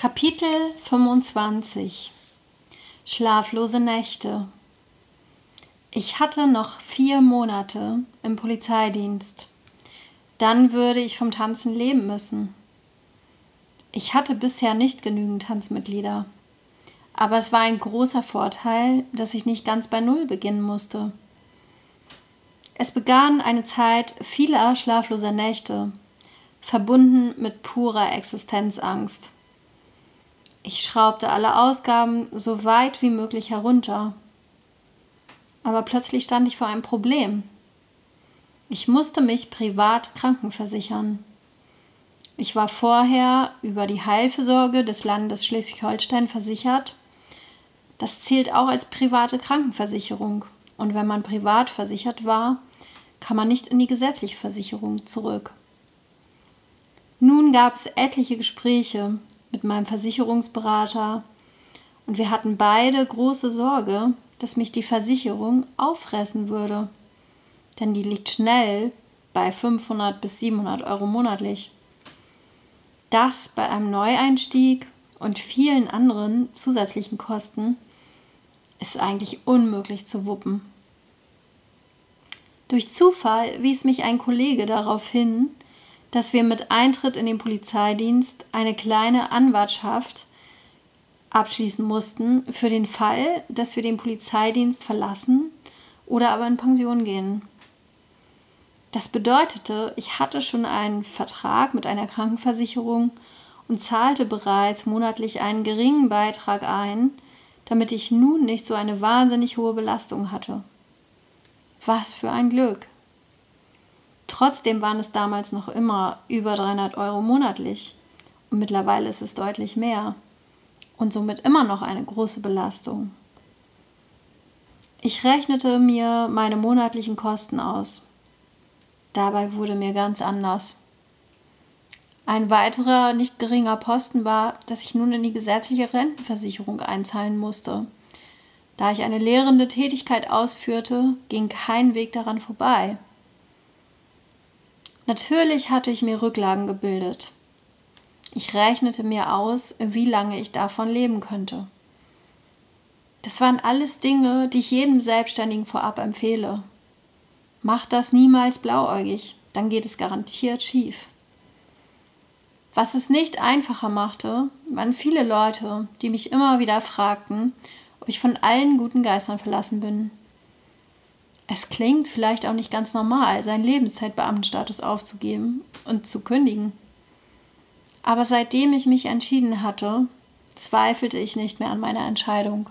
Kapitel 25 Schlaflose Nächte Ich hatte noch vier Monate im Polizeidienst. Dann würde ich vom Tanzen leben müssen. Ich hatte bisher nicht genügend Tanzmitglieder. Aber es war ein großer Vorteil, dass ich nicht ganz bei Null beginnen musste. Es begann eine Zeit vieler schlafloser Nächte, verbunden mit purer Existenzangst. Ich schraubte alle Ausgaben so weit wie möglich herunter. Aber plötzlich stand ich vor einem Problem. Ich musste mich privat krankenversichern. Ich war vorher über die Heilfürsorge des Landes Schleswig-Holstein versichert. Das zählt auch als private Krankenversicherung. Und wenn man privat versichert war, kann man nicht in die gesetzliche Versicherung zurück. Nun gab es etliche Gespräche mit meinem Versicherungsberater und wir hatten beide große Sorge, dass mich die Versicherung auffressen würde. Denn die liegt schnell bei 500 bis 700 Euro monatlich. Das bei einem Neueinstieg und vielen anderen zusätzlichen Kosten ist eigentlich unmöglich zu wuppen. Durch Zufall wies mich ein Kollege darauf hin, dass wir mit Eintritt in den Polizeidienst eine kleine Anwartschaft abschließen mussten für den Fall, dass wir den Polizeidienst verlassen oder aber in Pension gehen. Das bedeutete, ich hatte schon einen Vertrag mit einer Krankenversicherung und zahlte bereits monatlich einen geringen Beitrag ein, damit ich nun nicht so eine wahnsinnig hohe Belastung hatte. Was für ein Glück! Trotzdem waren es damals noch immer über 300 Euro monatlich und mittlerweile ist es deutlich mehr und somit immer noch eine große Belastung. Ich rechnete mir meine monatlichen Kosten aus. Dabei wurde mir ganz anders. Ein weiterer nicht geringer Posten war, dass ich nun in die gesetzliche Rentenversicherung einzahlen musste. Da ich eine lehrende Tätigkeit ausführte, ging kein Weg daran vorbei. Natürlich hatte ich mir Rücklagen gebildet. Ich rechnete mir aus, wie lange ich davon leben könnte. Das waren alles Dinge, die ich jedem Selbstständigen vorab empfehle. Macht das niemals blauäugig, dann geht es garantiert schief. Was es nicht einfacher machte, waren viele Leute, die mich immer wieder fragten, ob ich von allen guten Geistern verlassen bin. Es klingt vielleicht auch nicht ganz normal, seinen Lebenszeitbeamtenstatus aufzugeben und zu kündigen. Aber seitdem ich mich entschieden hatte, zweifelte ich nicht mehr an meiner Entscheidung.